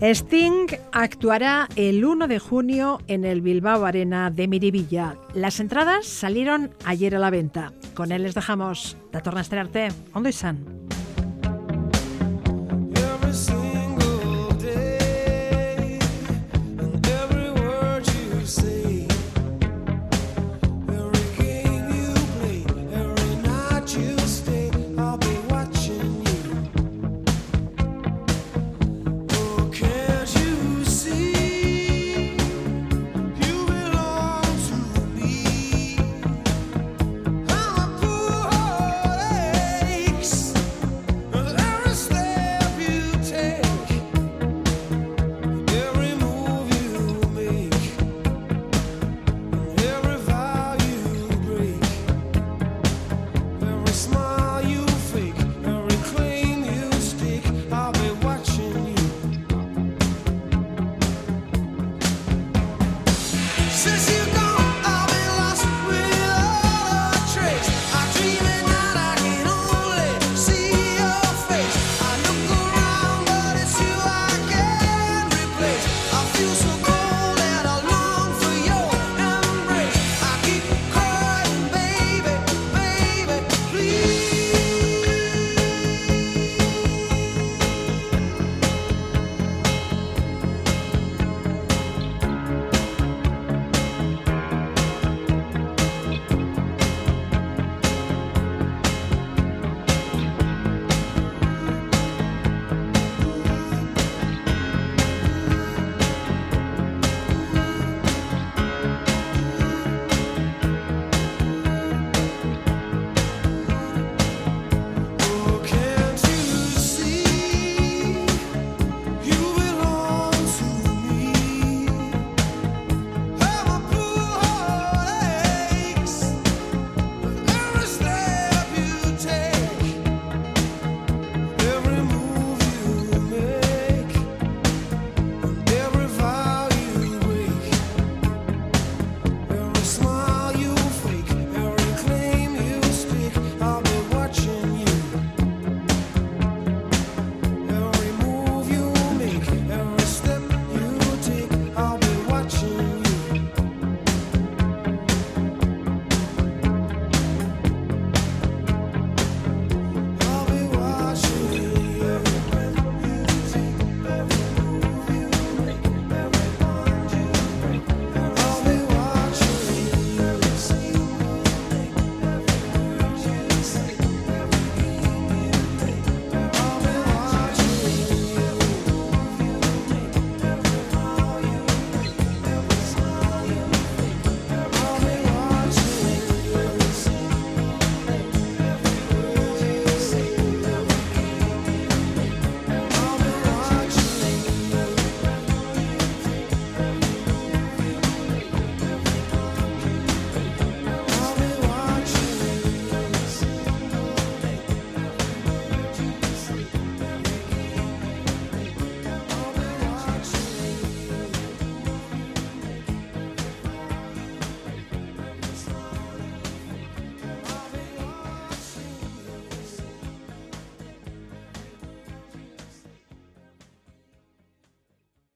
Sting actuará el 1 de junio en el Bilbao Arena de Miribilla. Las entradas salieron ayer a la venta. Con él les dejamos. Da torna a